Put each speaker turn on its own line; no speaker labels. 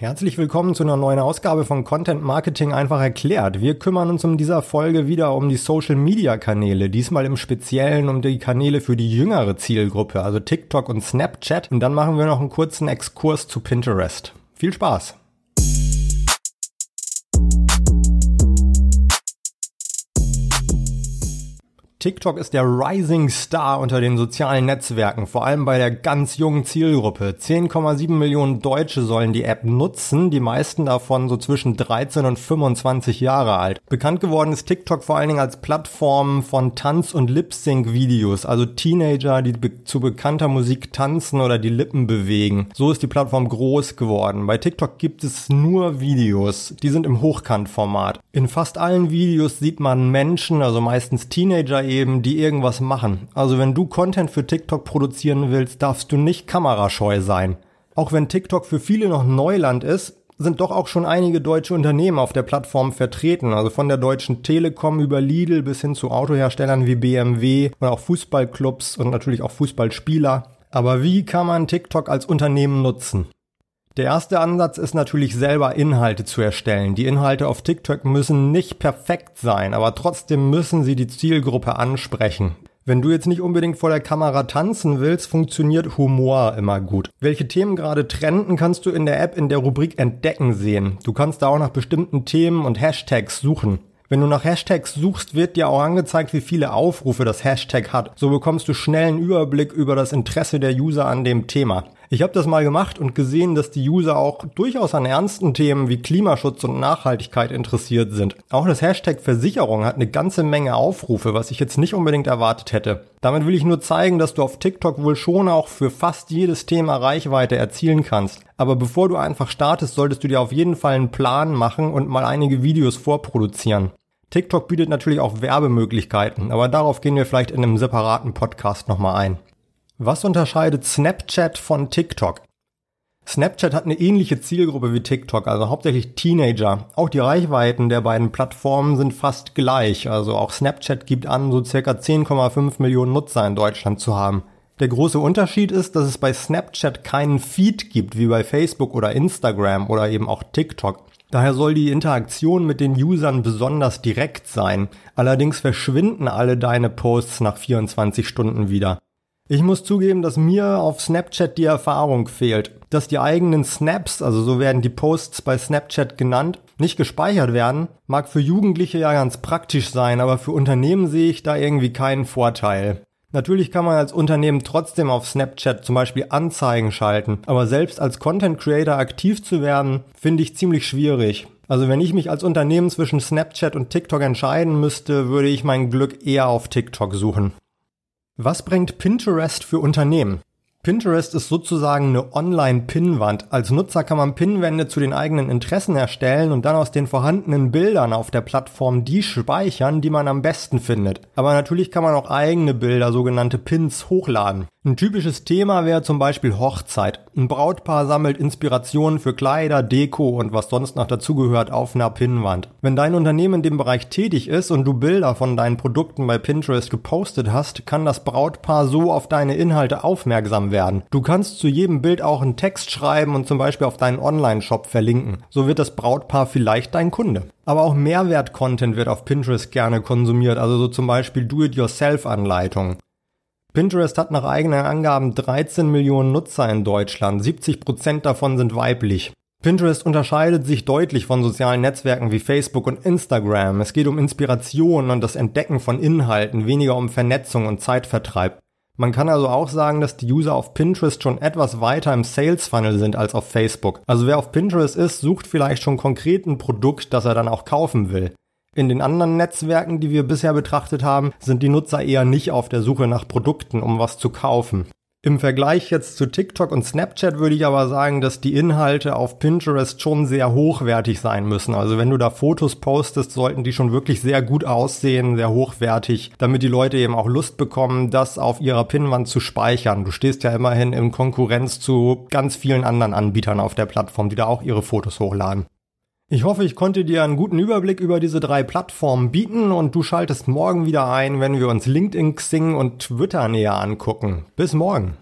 Herzlich willkommen zu einer neuen Ausgabe von Content Marketing einfach erklärt. Wir kümmern uns in dieser Folge wieder um die Social Media Kanäle, diesmal im Speziellen um die Kanäle für die jüngere Zielgruppe, also TikTok und Snapchat. Und dann machen wir noch einen kurzen Exkurs zu Pinterest. Viel Spaß! TikTok ist der Rising Star unter den sozialen Netzwerken, vor allem bei der ganz jungen Zielgruppe. 10,7 Millionen Deutsche sollen die App nutzen, die meisten davon so zwischen 13 und 25 Jahre alt. Bekannt geworden ist TikTok vor allen Dingen als Plattform von Tanz- und Lip-Sync-Videos, also Teenager, die be zu bekannter Musik tanzen oder die Lippen bewegen. So ist die Plattform groß geworden. Bei TikTok gibt es nur Videos, die sind im Hochkantformat. In fast allen Videos sieht man Menschen, also meistens Teenager eben, die irgendwas machen. Also wenn du Content für TikTok produzieren willst, darfst du nicht kamerascheu sein. Auch wenn TikTok für viele noch Neuland ist, sind doch auch schon einige deutsche Unternehmen auf der Plattform vertreten, also von der Deutschen Telekom über Lidl bis hin zu Autoherstellern wie BMW und auch Fußballclubs und natürlich auch Fußballspieler. Aber wie kann man TikTok als Unternehmen nutzen? Der erste Ansatz ist natürlich selber Inhalte zu erstellen. Die Inhalte auf TikTok müssen nicht perfekt sein, aber trotzdem müssen sie die Zielgruppe ansprechen. Wenn du jetzt nicht unbedingt vor der Kamera tanzen willst, funktioniert Humor immer gut. Welche Themen gerade trenden, kannst du in der App in der Rubrik Entdecken sehen. Du kannst da auch nach bestimmten Themen und Hashtags suchen. Wenn du nach Hashtags suchst, wird dir auch angezeigt, wie viele Aufrufe das Hashtag hat. So bekommst du schnell einen Überblick über das Interesse der User an dem Thema. Ich habe das mal gemacht und gesehen, dass die User auch durchaus an ernsten Themen wie Klimaschutz und Nachhaltigkeit interessiert sind. Auch das Hashtag Versicherung hat eine ganze Menge Aufrufe, was ich jetzt nicht unbedingt erwartet hätte. Damit will ich nur zeigen, dass du auf TikTok wohl schon auch für fast jedes Thema Reichweite erzielen kannst. Aber bevor du einfach startest, solltest du dir auf jeden Fall einen Plan machen und mal einige Videos vorproduzieren. TikTok bietet natürlich auch Werbemöglichkeiten, aber darauf gehen wir vielleicht in einem separaten Podcast nochmal ein. Was unterscheidet Snapchat von TikTok? Snapchat hat eine ähnliche Zielgruppe wie TikTok, also hauptsächlich Teenager. Auch die Reichweiten der beiden Plattformen sind fast gleich. Also auch Snapchat gibt an, so circa 10,5 Millionen Nutzer in Deutschland zu haben. Der große Unterschied ist, dass es bei Snapchat keinen Feed gibt, wie bei Facebook oder Instagram oder eben auch TikTok. Daher soll die Interaktion mit den Usern besonders direkt sein. Allerdings verschwinden alle deine Posts nach 24 Stunden wieder. Ich muss zugeben, dass mir auf Snapchat die Erfahrung fehlt, dass die eigenen Snaps, also so werden die Posts bei Snapchat genannt, nicht gespeichert werden, mag für Jugendliche ja ganz praktisch sein, aber für Unternehmen sehe ich da irgendwie keinen Vorteil. Natürlich kann man als Unternehmen trotzdem auf Snapchat zum Beispiel Anzeigen schalten, aber selbst als Content Creator aktiv zu werden, finde ich ziemlich schwierig. Also wenn ich mich als Unternehmen zwischen Snapchat und TikTok entscheiden müsste, würde ich mein Glück eher auf TikTok suchen. Was bringt Pinterest für Unternehmen? Pinterest ist sozusagen eine Online-Pinnwand. Als Nutzer kann man Pinnwände zu den eigenen Interessen erstellen und dann aus den vorhandenen Bildern auf der Plattform die speichern, die man am besten findet. Aber natürlich kann man auch eigene Bilder, sogenannte Pins, hochladen. Ein typisches Thema wäre zum Beispiel Hochzeit. Ein Brautpaar sammelt Inspirationen für Kleider, Deko und was sonst noch dazugehört auf einer Pinnwand. Wenn dein Unternehmen in dem Bereich tätig ist und du Bilder von deinen Produkten bei Pinterest gepostet hast, kann das Brautpaar so auf deine Inhalte aufmerksam werden. Du kannst zu jedem Bild auch einen Text schreiben und zum Beispiel auf deinen Online-Shop verlinken. So wird das Brautpaar vielleicht dein Kunde. Aber auch Mehrwert-Content wird auf Pinterest gerne konsumiert, also so zum Beispiel Do-it-yourself-Anleitungen. Pinterest hat nach eigenen Angaben 13 Millionen Nutzer in Deutschland, 70 Prozent davon sind weiblich. Pinterest unterscheidet sich deutlich von sozialen Netzwerken wie Facebook und Instagram. Es geht um Inspiration und das Entdecken von Inhalten, weniger um Vernetzung und Zeitvertreib. Man kann also auch sagen, dass die User auf Pinterest schon etwas weiter im Sales Funnel sind als auf Facebook. Also wer auf Pinterest ist, sucht vielleicht schon konkret ein Produkt, das er dann auch kaufen will. In den anderen Netzwerken, die wir bisher betrachtet haben, sind die Nutzer eher nicht auf der Suche nach Produkten, um was zu kaufen. Im Vergleich jetzt zu TikTok und Snapchat würde ich aber sagen, dass die Inhalte auf Pinterest schon sehr hochwertig sein müssen. Also wenn du da Fotos postest, sollten die schon wirklich sehr gut aussehen, sehr hochwertig, damit die Leute eben auch Lust bekommen, das auf ihrer Pinnwand zu speichern. Du stehst ja immerhin in Konkurrenz zu ganz vielen anderen Anbietern auf der Plattform, die da auch ihre Fotos hochladen. Ich hoffe, ich konnte dir einen guten Überblick über diese drei Plattformen bieten und du schaltest morgen wieder ein, wenn wir uns LinkedIn, Xing und Twitter näher angucken. Bis morgen.